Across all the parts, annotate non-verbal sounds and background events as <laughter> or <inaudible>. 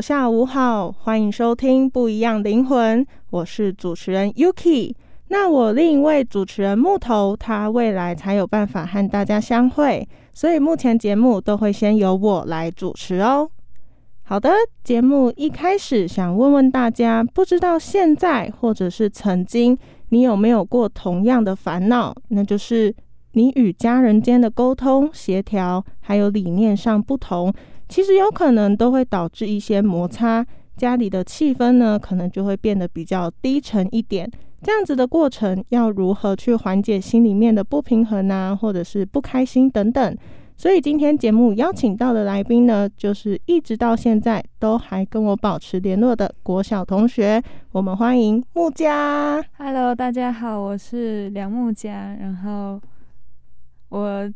下午好，欢迎收听《不一样灵魂》，我是主持人 Yuki。那我另一位主持人木头，他未来才有办法和大家相会，所以目前节目都会先由我来主持哦。好的，节目一开始想问问大家，不知道现在或者是曾经，你有没有过同样的烦恼？那就是你与家人间的沟通协调，还有理念上不同。其实有可能都会导致一些摩擦，家里的气氛呢，可能就会变得比较低沉一点。这样子的过程，要如何去缓解心里面的不平衡啊，或者是不开心等等？所以今天节目邀请到的来宾呢，就是一直到现在都还跟我保持联络的国小同学。我们欢迎木佳。Hello，大家好，我是梁木佳，然后我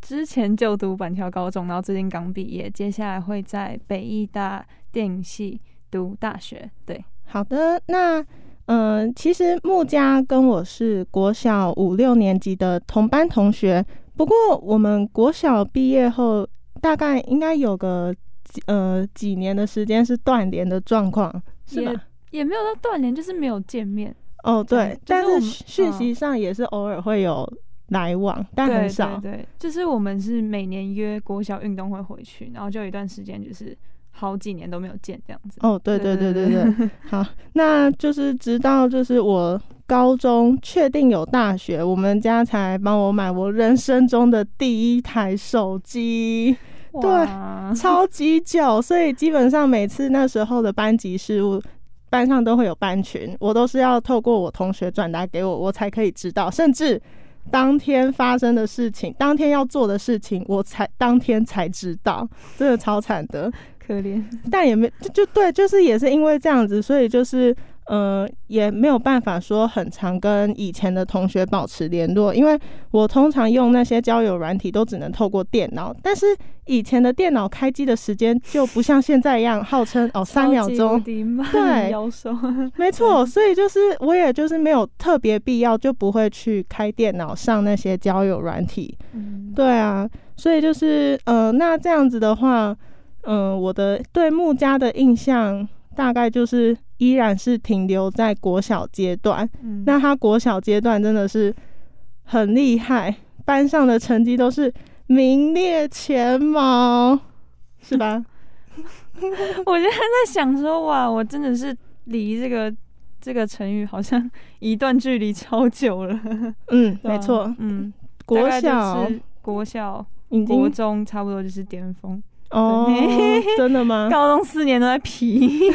之前就读板桥高中，然后最近刚毕业，接下来会在北艺大电影系读大学。对，好的，那嗯、呃其实木家跟我是国小五六年级的同班同学，不过我们国小毕业后，大概应该有个几呃几年的时间是断联的状况，是吧？也没有到断联，就是没有见面。哦，对，但是讯息上也是偶尔会有来往，但很少。对对，就是我们是每年约国小运动会回去，然后就有一段时间就是好几年都没有见这样子。哦，对对对对对对对，<laughs> 好，那就是直到就是我高中确定有大学，我们家才帮我买我人生中的第一台手机，对超级久，所以基本上每次那时候的班级事务。班上都会有班群，我都是要透过我同学转达给我，我才可以知道，甚至当天发生的事情，当天要做的事情，我才当天才知道，真的超惨的。可怜。但也没就就对，就是也是因为这样子，所以就是呃也没有办法说很常跟以前的同学保持联络，因为我通常用那些交友软体都只能透过电脑，但是以前的电脑开机的时间就不像现在一样号称哦 <laughs> 三秒钟，对。没错，所以就是我也就是没有特别必要就不会去开电脑上那些交友软体，嗯，对啊，所以就是呃，那这样子的话，嗯、我的对木家的印象大概就是依然是停留在国小阶段。嗯那他国小阶段真的是很厉害，班上的成绩都是名列前茅，是吧？<laughs> 我现在在想说，哇，我真的是离这个这个成语好像 <laughs> 一段距离超久了。<laughs> 嗯，没错，嗯，国小国小、国中差不多就是巅峰，哦，真的吗？<laughs> 高中四年都在皮。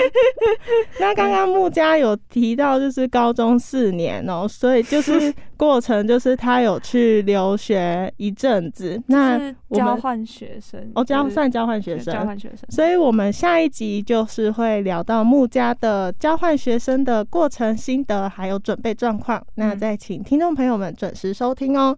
<laughs> 那刚刚木家有提到，就是高中四年哦、所以就是过程，就是他有去留学一阵子。<laughs> 那交换学生哦，交就是算交换学生，交换学生，所以我们下一集就是会聊到木家的交换学生的过程心得，还有准备状况。那嗯再请听众朋友们准时收听哦。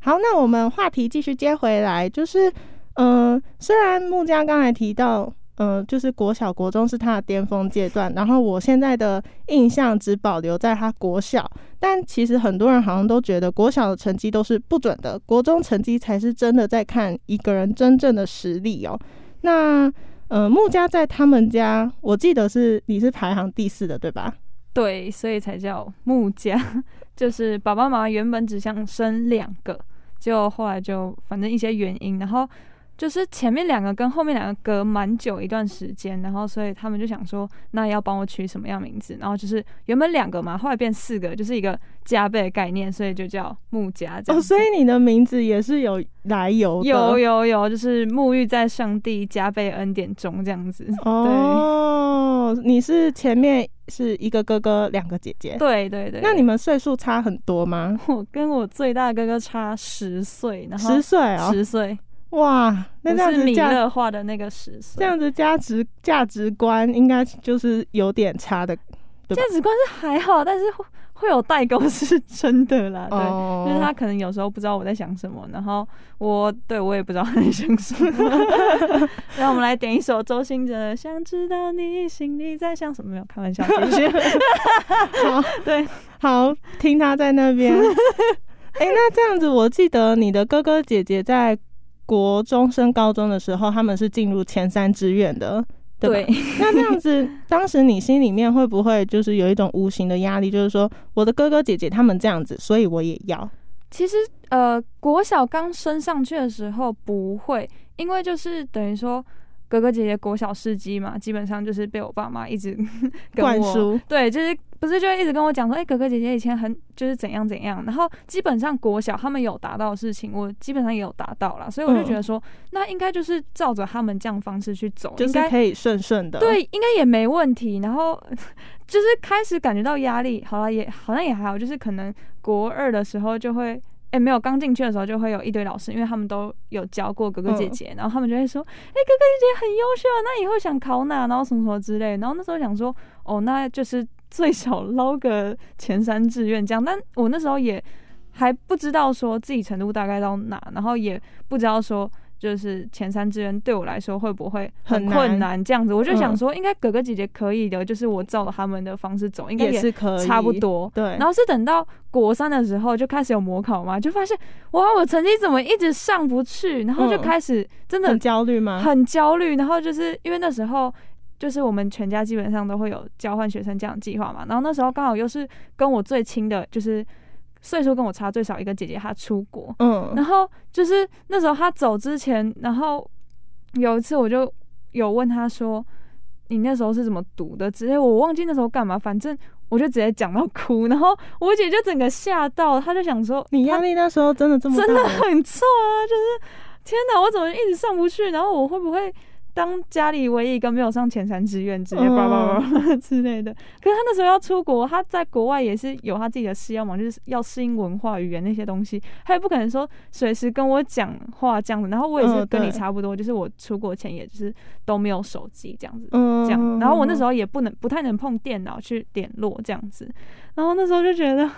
好，那我们话题继续接回来，就是，嗯、虽然木家刚才提到，嗯、呃，就是国小、国中是他的巅峰阶段，然后我现在的印象只保留在他国小，但其实很多人好像都觉得国小的成绩都是不准的，国中成绩才是真的在看一个人真正的实力哦。那呃，木家在他们家，我记得是你是排行第四的，对吧？对，所以才叫木家，<laughs> 就是爸爸妈妈原本只想生两个，结果后来就反正一些原因，然后。就是前面两个跟后面两个隔蛮久一段时间，然后所以他们就想说，那要帮我取什么样名字？然后就是原本两个嘛，后来变四个，就是一个加倍的概念，所以就叫木加。哦，所以你的名字也是有来由。<laughs> 有有有，就是沐浴在上帝加倍恩典中这样子。哦，你是前面是一个哥哥，两个姐姐。对对对。那你们岁数差很多吗？<laughs> 我跟我最大哥哥差十岁，然后十岁啊，十岁。哇，那这样子米勒化的那个十岁，这样子价值价值观应该就是有点差的，价值观是还好，但是会会有代沟是真的啦。对，就是他可能有时候不知道我在想什么，然后我对我也不知道他在想什么。<laughs> 让我们来点一首周兴哲《想知道你心里在想什么》，没有开玩笑，继续。<laughs> 好，<laughs> 对，好，听他在那边。哎，那这样子，我记得你的哥哥姐姐在。国中升高中的时候，他们是进入前三志愿的，对 <laughs> 那这样子，当时你心里面会不会就是有一种无形的压力，就是说我的哥哥姐姐他们这样子，所以我也要？其实，呃，国小刚升上去的时候不会，因为就是等于说。哥哥姐姐国小司机嘛，基本上就是被我爸妈一直 <laughs> 灌输，对，就是不是就一直跟我讲说，哎，哥哥姐姐以前很就是怎样怎样，然后基本上国小他们有达到的事情，我基本上也有达到了，所以我就觉得说，那应该就是照着他们这样方式去走，应该可以顺顺的，对，应该也没问题。然后 <laughs> 就是开始感觉到压力，好了，也好像也还好，就是可能国二的时候就会。哎，没有，刚进去的时候就会有一堆老师，因为他们都有教过哥哥姐姐，然后他们就会说：“哎，哥哥姐姐很优秀，那以后想考哪？然后什么什么之类。”然后那时候想说：“哦，那就是最少捞个前三志愿这样。”但我那时候也还不知道说自己程度大概到哪，然后也不知道说。就是前三志愿对我来说会不会很困难？这样子，我就想说，应该哥哥姐姐可以的，就是我照他们的方式走，应该也是可以，差不多。对。然后是等到国三的时候，就开始有模考嘛，就发现哇，我成绩怎么一直上不去？然后就开始真的很焦虑吗？很焦虑。然后就是因为那时候，就是我们全家基本上都会有交换学生这样计划嘛。然后那时候刚好又是跟我最亲的，就是。岁数跟我差最少一个姐姐，她出国，嗯，然后就是那时候她走之前，然后有一次我就有问她说：“你那时候是怎么读的？”直接，我忘记那时候干嘛，反正我就直接讲到哭，<laughs> 然后我姐就整个吓到，她就想说：“你压力那时候真的这么真的很错啊！就是天哪，我怎么一直上不去？然后我会不会？”当家里唯一一个没有上前三志愿，直接叭叭叭之类的。可是他那时候要出国，他在国外也是有他自己的事要忙，就是要适应文化、语言那些东西。他也不可能说随时跟我讲话这样子。然后我也是跟你差不多，就是我出国前也就是都没有手机这样子，这样。然后我那时候也不能不太能碰电脑去联络这样子。然后那时候就觉得。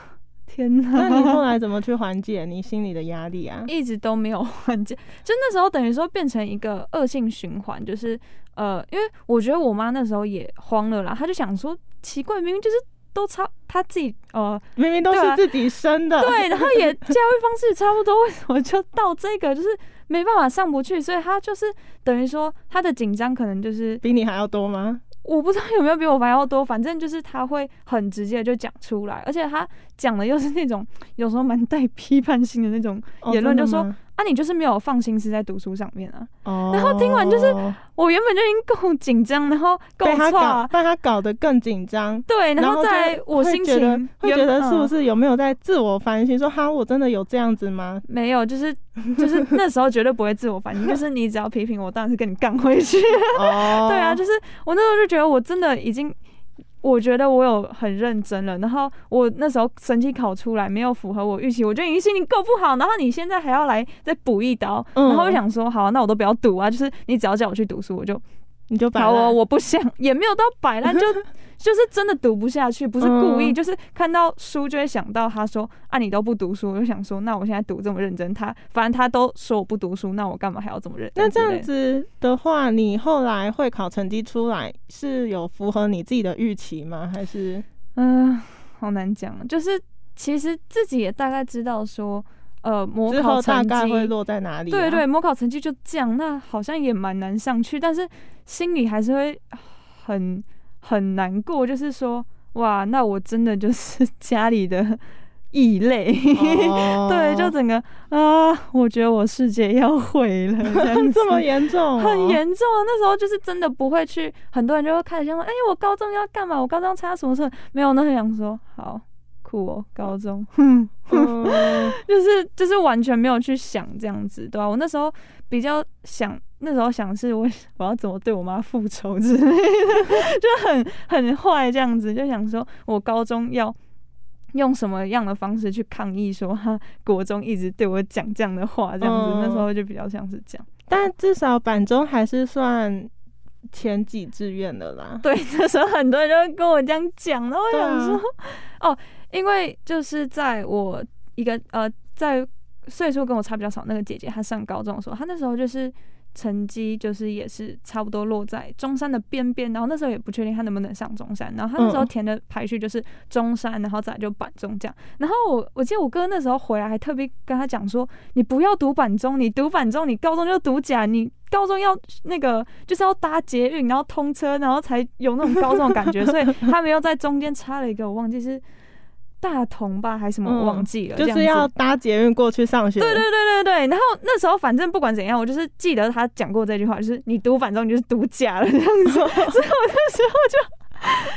天哪！那你后来怎么去缓解你心里的压力啊？一直都没有缓解，就那时候等于说变成一个恶性循环，就是呃，因为我觉得我妈那时候也慌了啦，她就想说奇怪，明明就是都差，她自己呃，明明都是自己生的，对，然后也教育方式差不多，为什么就到这个就是没办法上不去？所以她就是等于说她的紧张可能就是比你还要多吗？我不知道有没有比我烦要多，反正就是他会很直接就讲出来，而且他讲的又是那种有时候蛮带批判性的那种言论，就说。啊，你就是没有放心思在读书上面啊。哦。然后听完就是，我原本就已经够紧张，然后够差，把他搞得更紧张。对，然后在我心情会觉得是不是有没有在自我反省？说哈，我真的有这样子吗？没有，就是就是 <laughs> 那时候绝对不会自我反省，就是你只要批评我，当然是跟你干回去。哦。<laughs> 对啊，就是我那时候就觉得我真的已经。我觉得我有很认真了，然后我那时候成绩考出来没有符合我预期，我觉得已经心情够不好，然后你现在还要来再补一刀，然后我想说，好，那我都不要赌啊，就是你只要叫我去读书，我就你就好，我我不想，<laughs> 也没有到摆烂，就就是真的读不下去，不是故意，嗯就是看到书就会想到他说啊，你都不读书，我就想说，那我现在读这么认真，他反正他都说我不读书，那我干嘛还要这么认真？那这样，子的话，你后来会考成绩出来是有符合你自己的预期吗？还是嗯、好难讲，就是其实自己也大概知道说，呃，模考成绩大概会落在哪里、啊？对对，模考成绩就这样，那好像也蛮难上去，但是心里还是会很很难过，就是说，哇，那我真的就是 <laughs> 家里的异类，<laughs> 哦对，就整个啊，我觉得我世界要毁了，<laughs> 这么严重、哦，很严重啊！那时候就是真的不会去，很多人就会开始想说，哎、我高中要干嘛？我高中参加什么社？没有，那很想说，好酷哦，高中，哼，嗯。就是就是完全没有去想这样子，对吧、我那时候比较想，那时候想是我 <laughs> 我要怎么对我妈复仇之类的，<laughs> 就很很坏这样子，就想说我高中要。用什么样的方式去抗议？说他国中一直对我讲这样的话，这样子，嗯那时候就比较像是这样。但至少板中还是算前几志愿的啦。<laughs> 对，那时候很多人就会跟我这样讲，然后我想说，哦，因为就是在我一个呃，在岁数跟我差比较少那个姐姐，她上高中的时候，她那时候就是成绩就是也是差不多落在中山的边边，然后那时候也不确定她能不能上中山，然后她那时候嗯填的排序就是中山，然后再就板中这样。然后我我记得我哥那时候回来还特别跟他讲说，你不要读板中，你读板中，你高中就读甲，你高中要那个就是要搭捷运，然后通车，然后才有那种高中的感觉。所以他们又在中间插了一个，我忘记是大同吧还是什么，我忘记了，嗯就是要搭捷运过去上学。对对对对对，然后那时候反正不管怎样，我就是记得他讲过这句话，就是你读反正你就是读假了这样子，<laughs> 所以我那时候就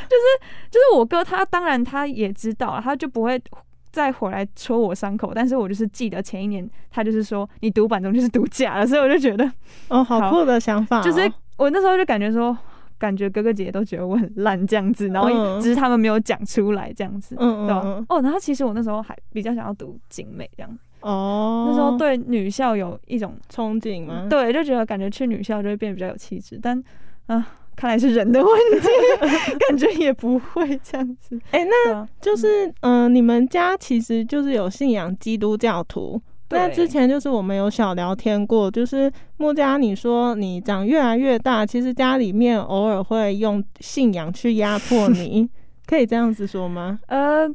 就是就是我哥他当然他也知道了，他就不会。再回来戳我伤口，但是我就是记得前一年他就是说你读板中就是读假了，所以我就觉得哦，好好酷的想法哦、就是我那时候就感觉说，感觉哥哥姐姐都觉得我很烂这样子，然后嗯只是他们没有讲出来这样子，嗯对吧、哦，然后其实我那时候还比较想要读景美这样，哦，那时候对女校有一种憧憬吗？对，就觉得感觉去女校就会变得比较有气质，但啊，看来是人的问题，<laughs> 感觉也不会这样子。哎、那就是嗯、呃你们家其实就是有信仰基督教徒。那之前就是我们有小聊天过，就是木家，你说你长越来越大，其实家里面偶尔会用信仰去压迫你，<laughs> 可以这样子说吗？呃，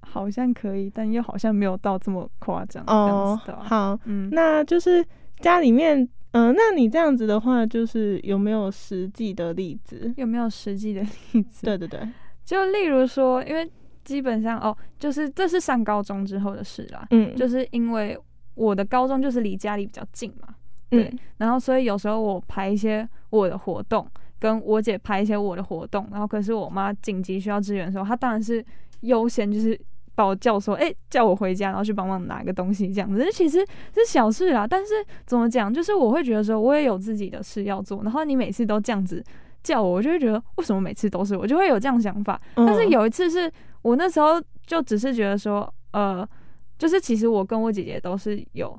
好像可以，但又好像没有到这么夸张哦。好，嗯，那就是家里面，嗯、那你这样子的话，就是有没有实际的例子？有没有实际的例子？对对对，就例如说，因为基本上哦，就是这是上高中之后的事啦，嗯，就是因为我的高中就是离家里比较近嘛，对嗯然后所以有时候我排一些我的活动，跟我姐排一些我的活动，然后可是我妈紧急需要支援的时候，她当然是优先就是把我叫说，哎、叫我回家，然后去帮忙拿个东西这样子。这其实是小事啦，但是怎么讲，就是我会觉得说，我也有自己的事要做，然后你每次都这样子叫我，我就会觉得为什么每次都是我，就会有这样想法。但是嗯有一次是我那时候就只是觉得说，呃，就是其实我跟我姐姐都是有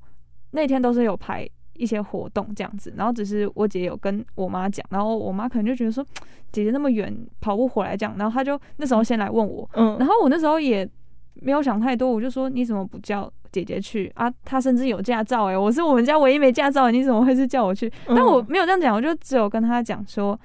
那天都是有排一些活动这样子，然后只是我姐有跟我妈讲，然后我妈可能就觉得说姐姐那么远跑不回来这样，然后她就那时候先来问我，嗯，然后我那时候也没有想太多，我就说你怎么不叫姐姐去啊？她甚至有驾照诶、我是我们家唯一没驾照的，你怎么会是叫我去？嗯但我没有这样讲，我就只有跟她讲说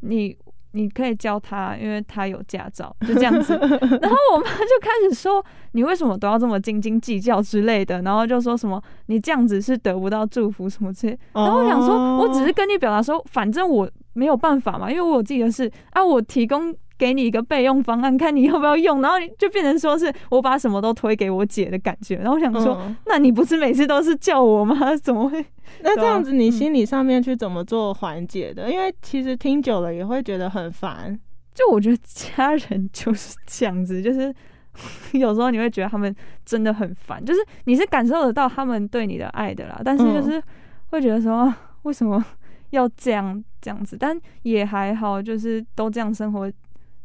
你。你可以教他，因为他有驾照，就这样子。<laughs> 然后我妈就开始说：“你为什么都要这么斤斤计较之类的？”然后就说什么“你这样子是得不到祝福什么之类。”然后我想说，我只是跟你表达说，反正我没有办法嘛，因为我有自己的事啊，我提供给你一个备用方案，看你要不要用，然后就变成说是我把什么都推给我姐的感觉。然后我想说，嗯那你不是每次都是叫我吗？<laughs> 怎么会？那这样子，你嗯心理上面去怎么做缓解的？因为其实听久了也会觉得很烦。就我觉得家人就是这样子，就是 <laughs> 有时候你会觉得他们真的很烦，就是你是感受得到他们对你的爱的啦，但是就是会觉得说、啊为什么要这样这样子，但也还好，就是都这样生活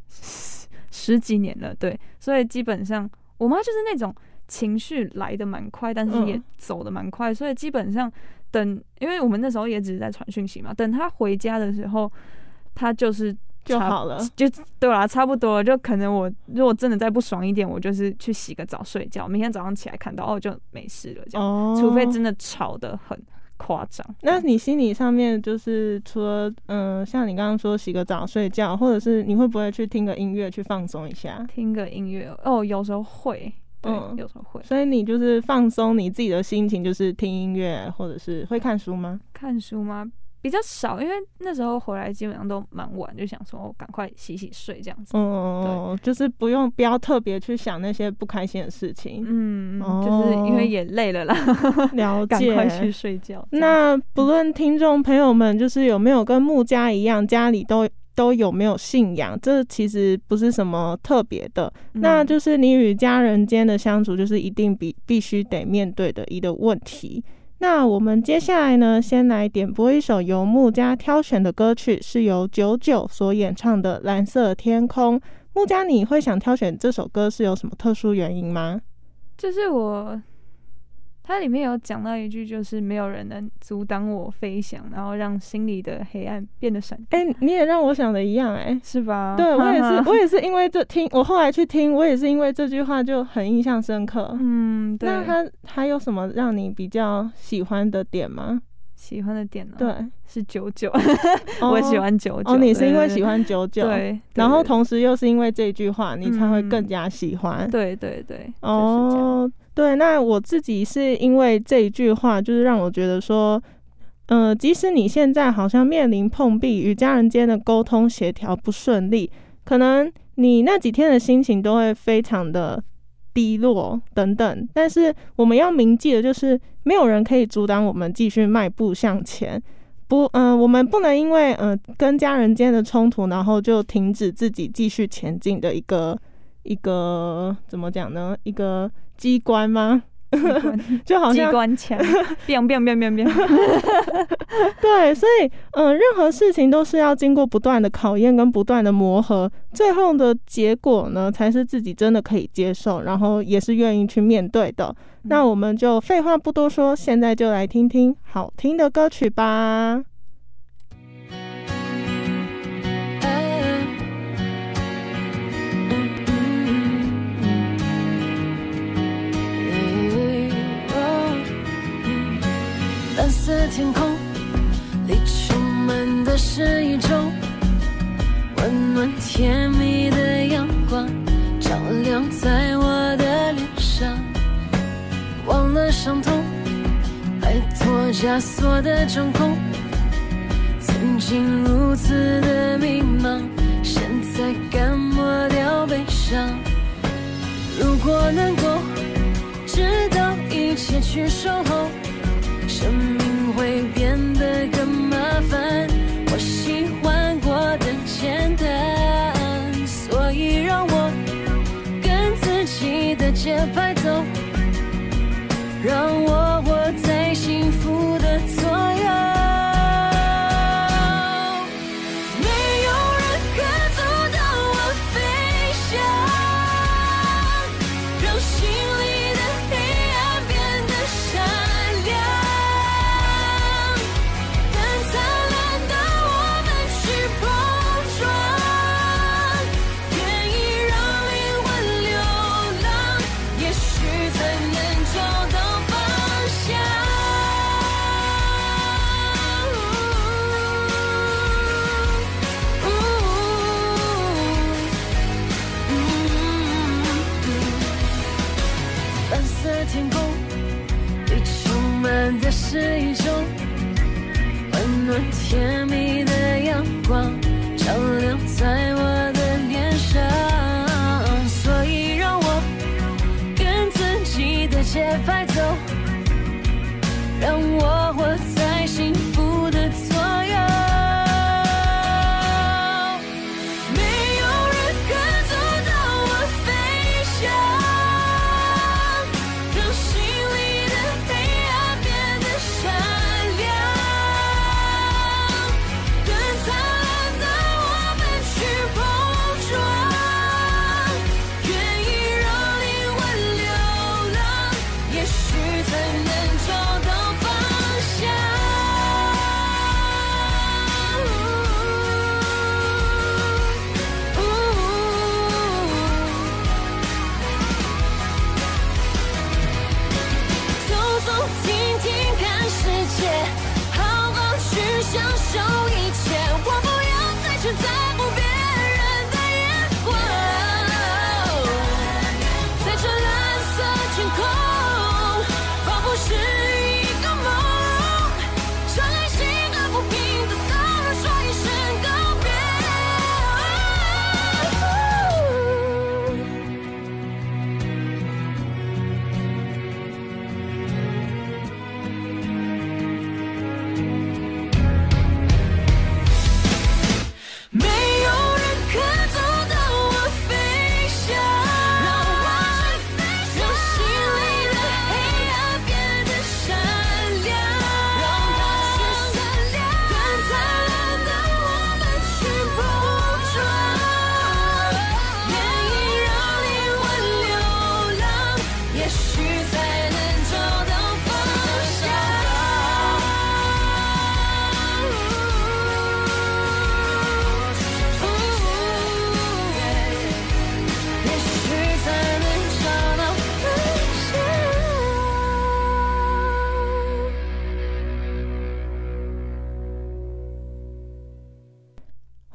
十十几年了，对，所以基本上我妈就是那种情绪来的蛮快，但是也嗯走的蛮快，所以基本上等，因为我们那时候也只是在传讯息嘛，等她回家的时候，她就是就好了。就对啦，差不多了。就可能我如果真的再不爽一点，我就是去洗个澡睡觉，明天早上起来看到哦就没事了这样。哦，除非真的吵得很夸张。那你心理上面就是除了嗯、像你刚刚说洗个澡睡觉，或者是你会不会去听个音乐去放松一下？听个音乐哦，有时候会，对，嗯有时候会所以你就是放松你自己的心情，就是听音乐，或者是会看书吗？看书吗？比较少，因为那时候回来基本上都蛮晚，就想说哦赶快洗洗睡这样子。嗯，就是不用不要特别去想那些不开心的事情。嗯，哦就是因为也累了啦，了 <laughs> 赶快解去。睡觉。那不论听众朋友们，就是有没有跟木家一样，家里都都有没有信仰，这其实不是什么特别的。那嗯就是你与家人间的相处，就是一定必必须得面对的一个问题。那我们接下来呢，先来点播一首由木家挑选的歌曲，是由九九所演唱的《蓝色天空》。木家，你会想挑选这首歌是有什么特殊原因吗？这是我，它里面有讲到一句，就是没有人能阻挡我飞翔，然后让心里的黑暗变得闪电，哎、你也让我想的一样、哎。是吧？对我也是，我也是因为这听，我后来去听，我也是因为这句话就很印象深刻。嗯，对。那他还有什么让你比较喜欢的点吗？喜欢的点呢？对，，是九九，<laughs> 哦 <laughs> 我喜欢九九。哦，你是因为喜欢九九，，对，然后同时又是因为这句话，你才会嗯更加喜欢。对对对，就是这样。哦，对，那我自己是因为这一句话，就是让我觉得说，呃，即使你现在好像面临碰壁，与家人间的沟通协调不顺利，可能你那几天的心情都会非常的低落等等，但是我们要铭记的就是，没有人可以阻挡我们继续迈步向前。不，嗯、我们不能因为呃跟家人间的冲突，然后就停止自己继续前进的一个一个怎么讲呢？一个机关吗？<laughs> 就好像机关枪，biang biang biang biang biang。<laughs> <laughs> 对，所以嗯、呃任何事情都是要经过不断的考验跟不断的磨合，最后的结果呢，才是自己真的可以接受，然后也是愿意去面对的。那我们就废话不多说，现在就来听听好听的歌曲吧。色天空里充满的是一种温暖甜蜜的阳光，照亮在我的脸上。忘了伤痛，摆脱枷锁的掌控。曾经如此的迷茫，现在敢抹掉悲伤。如果能够知道一切去守候。生命会变得更麻烦。我喜欢过的简单，所以让我跟自己的节拍走，让我活在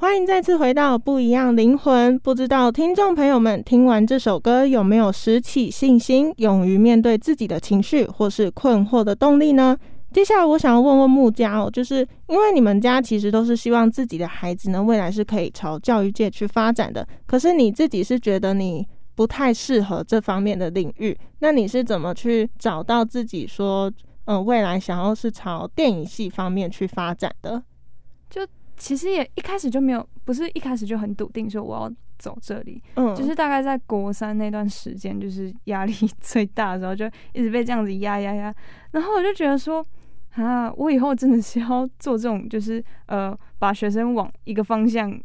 欢迎再次回到不一样灵魂。不知道听众朋友们听完这首歌有没有拾起信心，勇于面对自己的情绪或是困惑的动力呢？接下来我想要问问木家哦，就是因为你们家其实都是希望自己的孩子呢未来是可以朝教育界去发展的，可是你自己是觉得你不太适合这方面的领域，那你是怎么去找到自己说，嗯，未来想要是朝电影系方面去发展的？就其实也一开始就没有，不是一开始就很笃定说我要走这里，嗯，就是大概在国三那段时间，就是压力最大的时候，就一直被这样子压压压，然后我就觉得说。啊，我以后真的是要做这种，就是呃，把学生往一个方向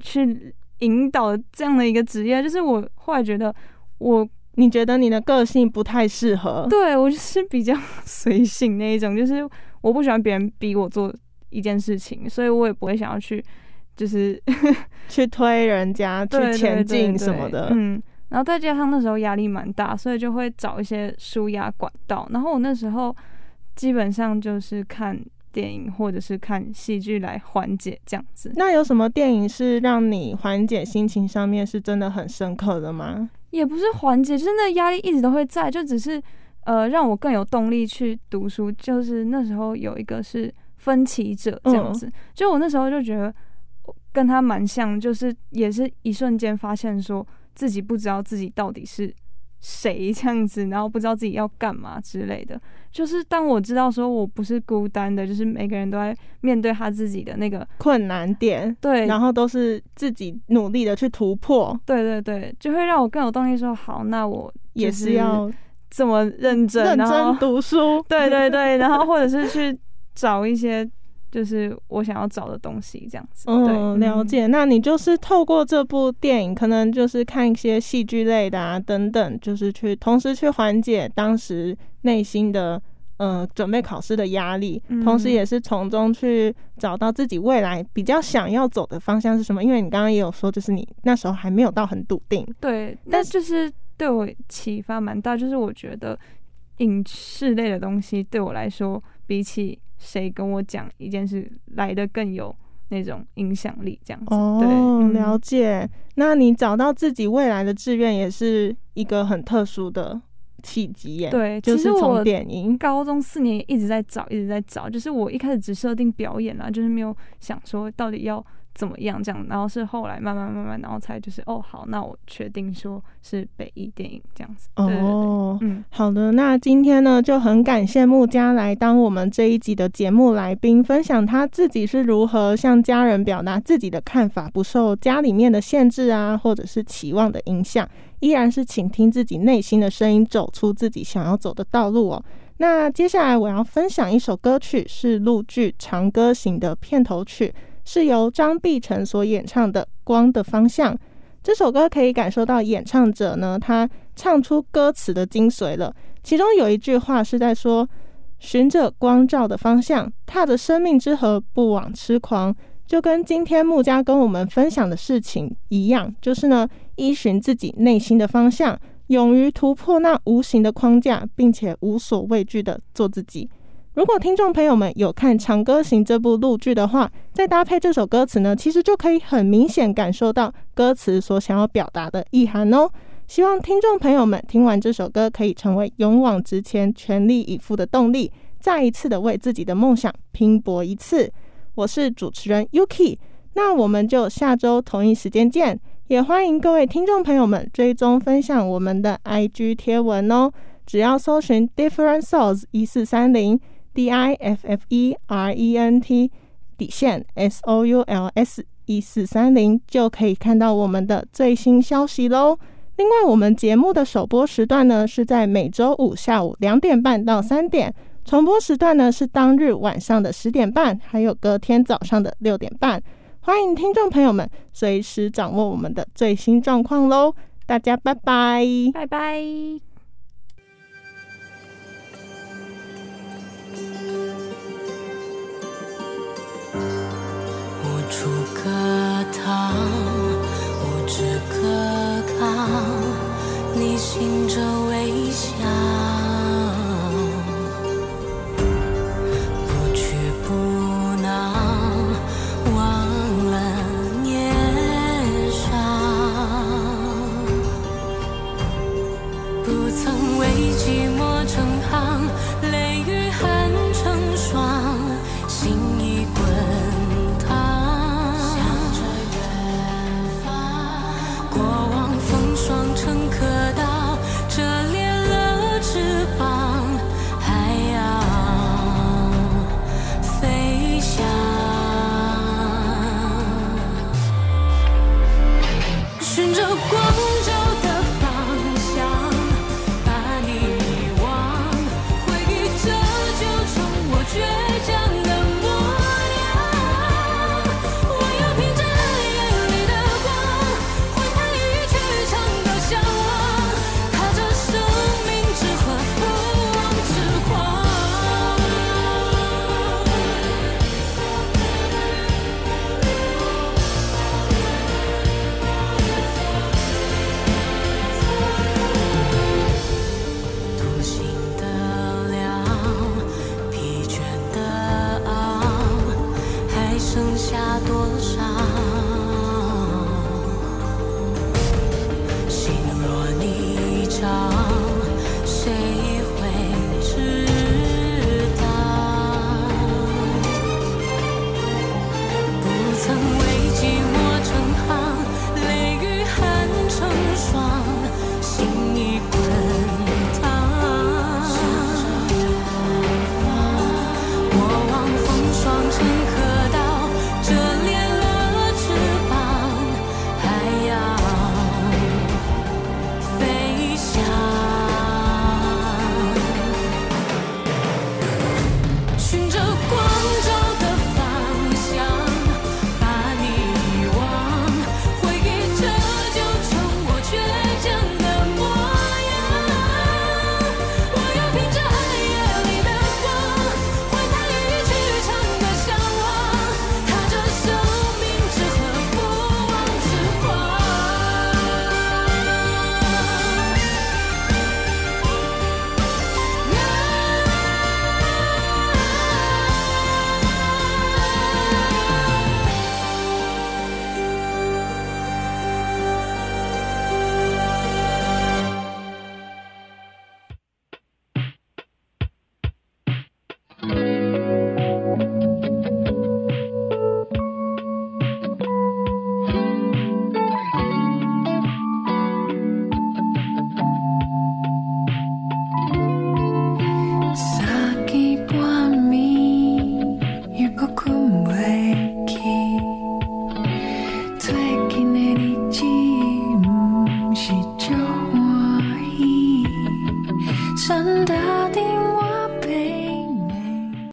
去引导这样的一个职业。就是我后来觉得，我你觉得你的个性不太适合？对我就是比较随性那一种，就是我不喜欢别人逼我做一件事情，所以我也不会想要去，就是 <laughs> 去推人家去前进什么的。嗯，然后再加上那时候压力蛮大，所以就会找一些舒压管道。然后我那时候。基本上就是看电影或者是看戏剧来缓解这样子。那有什么电影是让你缓解心情上面是真的很深刻的吗？也不是缓解，就是那压力一直都会在，就只是呃让我更有动力去读书。就是那时候有一个是分歧者这样子，就我那时候就觉得跟他蛮像，就是也是一瞬间发现说自己不知道自己到底是。谁这样子，然后不知道自己要干嘛之类的，就是当我知道说我不是孤单的，就是每个人都在面对他自己的那个困难点，对，然后都是自己努力的去突破，对对对，就会让我更有动力说好，那我也是要这么认真，认真读书，对对对，然后或者是去找一些。就是我想要找的东西，这样子。嗯，了解。那你就是透过这部电影，可能就是看一些戏剧类的啊，等等，就是去同时去缓解当时内心的呃准备考试的压力，同时也是从中去找到自己未来比较想要走的方向是什么。因为你刚刚也有说，就是你那时候还没有到很笃定。对，但就是对我启发蛮大，就是我觉得影视类的东西对我来说，比起谁跟我讲一件事来的更有那种影响力，这样子哦，了解。那你找到自己未来的志愿也是一个很特殊的契机耶。对，就是从电影高中四年一直在找，一直在找。就是我一开始只设定表演啦，就是没有想说到底要。怎么样？这样，然后是后来慢慢慢慢，然后才就是哦，好，那我确定说是北艺电影这样子。哦，嗯，好的。那今天呢，就很感谢木家来当我们这一集的节目来宾，分享他自己是如何向家人表达自己的看法，不受家里面的限制啊，或者是期望的影响，依然是倾听自己内心的声音，走出自己想要走的道路哦。那接下来我要分享一首歌曲，是陆剧《长歌行》的片头曲。是由张碧晨所演唱的《光的方向》这首歌，可以感受到演唱者呢，他唱出歌词的精髓了。其中有一句话是在说：“循着光照的方向，踏着生命之河，不枉痴狂。”就跟今天木家跟我们分享的事情一样，就是呢，依循自己内心的方向，勇于突破那无形的框架，并且无所畏惧的做自己。如果听众朋友们有看《长歌行》这部录剧的话，再搭配这首歌词呢，其实就可以很明显感受到歌词所想要表达的意涵哦。希望听众朋友们听完这首歌，可以成为勇往直前、全力以赴的动力，再一次的为自己的梦想拼搏一次。我是主持人 Yuki，那我们就下周同一时间见。也欢迎各位听众朋友们追踪分享我们的 IG 贴文哦，只要搜寻 Different Souls 一四三零。D I F F E R E N T 底线 S O U L S 一四三零就可以看到我们的最新消息喽。另外，我们节目的首播时段呢是在每周五下午两点半到三点，重播时段呢是当日晚上的十点半，还有隔天早上的六点半。欢迎听众朋友们随时掌握我们的最新状况喽。大家拜拜，拜拜。无处可逃只可靠，你醒着微笑，